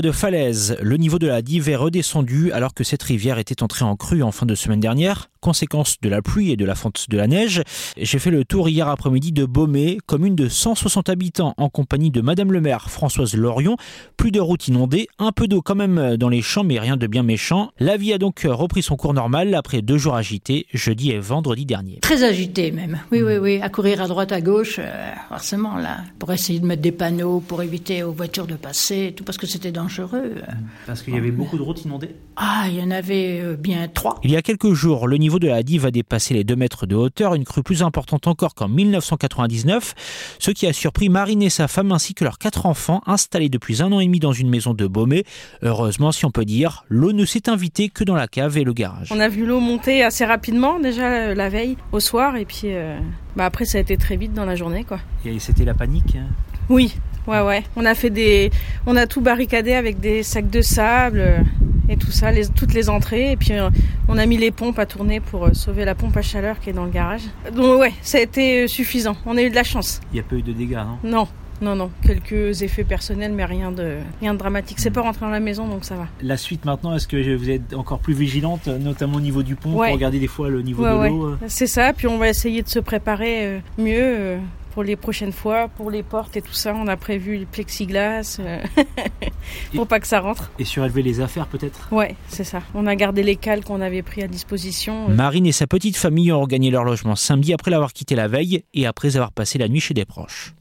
de Falaise. Le niveau de la dive est redescendu alors que cette rivière était entrée en crue en fin de semaine dernière, conséquence de la pluie et de la fonte de la neige. J'ai fait le tour hier après-midi de Beaumé, commune de 160 habitants en compagnie de Madame le maire Françoise Lorion. Plus de routes inondées, un peu d'eau quand même dans les champs mais rien de bien méchant. La vie a donc repris son cours normal après deux jours agités, jeudi et vendredi dernier. Très agité même, oui oui oui, à courir à droite à gauche, euh, forcément là, pour essayer de mettre des panneaux, pour éviter aux voitures de passer, tout parce que c'était dangereux. Parce qu'il y avait beaucoup de routes inondées Ah, il y en avait euh, bien trois. Il y a quelques jours, le niveau de la Dive a dépassé les 2 mètres de hauteur, une crue plus importante encore qu'en 1999, ce qui a surpris Marine et sa femme ainsi que leurs quatre enfants installés depuis un an et demi dans une maison de Beaumé. Heureusement, si on peut dire, l'eau ne s'est invitée que dans la cave et le garage. On a vu l'eau monter assez rapidement déjà euh, la veille au soir et puis euh, bah après ça a été très vite dans la journée quoi. Et c'était la panique hein? Oui, ouais ouais. On a fait des, on a tout barricadé avec des sacs de sable euh, et tout ça, les, toutes les entrées et puis euh, on a mis les pompes à tourner pour euh, sauver la pompe à chaleur qui est dans le garage. Donc ouais, ça a été suffisant. On a eu de la chance. Il n'y a pas eu de dégâts, non? Non. Non, non, quelques effets personnels, mais rien de, rien de dramatique. C'est pas rentré dans la maison, donc ça va. La suite maintenant, est-ce que vous êtes encore plus vigilante, notamment au niveau du pont, Ouais. pour regarder des fois le niveau Ouais, de l'eau C'est ça, puis on va essayer de se préparer mieux pour les prochaines fois, pour les portes et tout ça. On a prévu le plexiglas euh, pour pas que ça rentre. Et surélever les affaires peut-être? Ouais, c'est ça. On a gardé les cales qu'on avait pris à disposition. Marine et sa petite famille ont regagné leur logement samedi après l'avoir quitté la veille et après avoir passé la nuit chez des proches.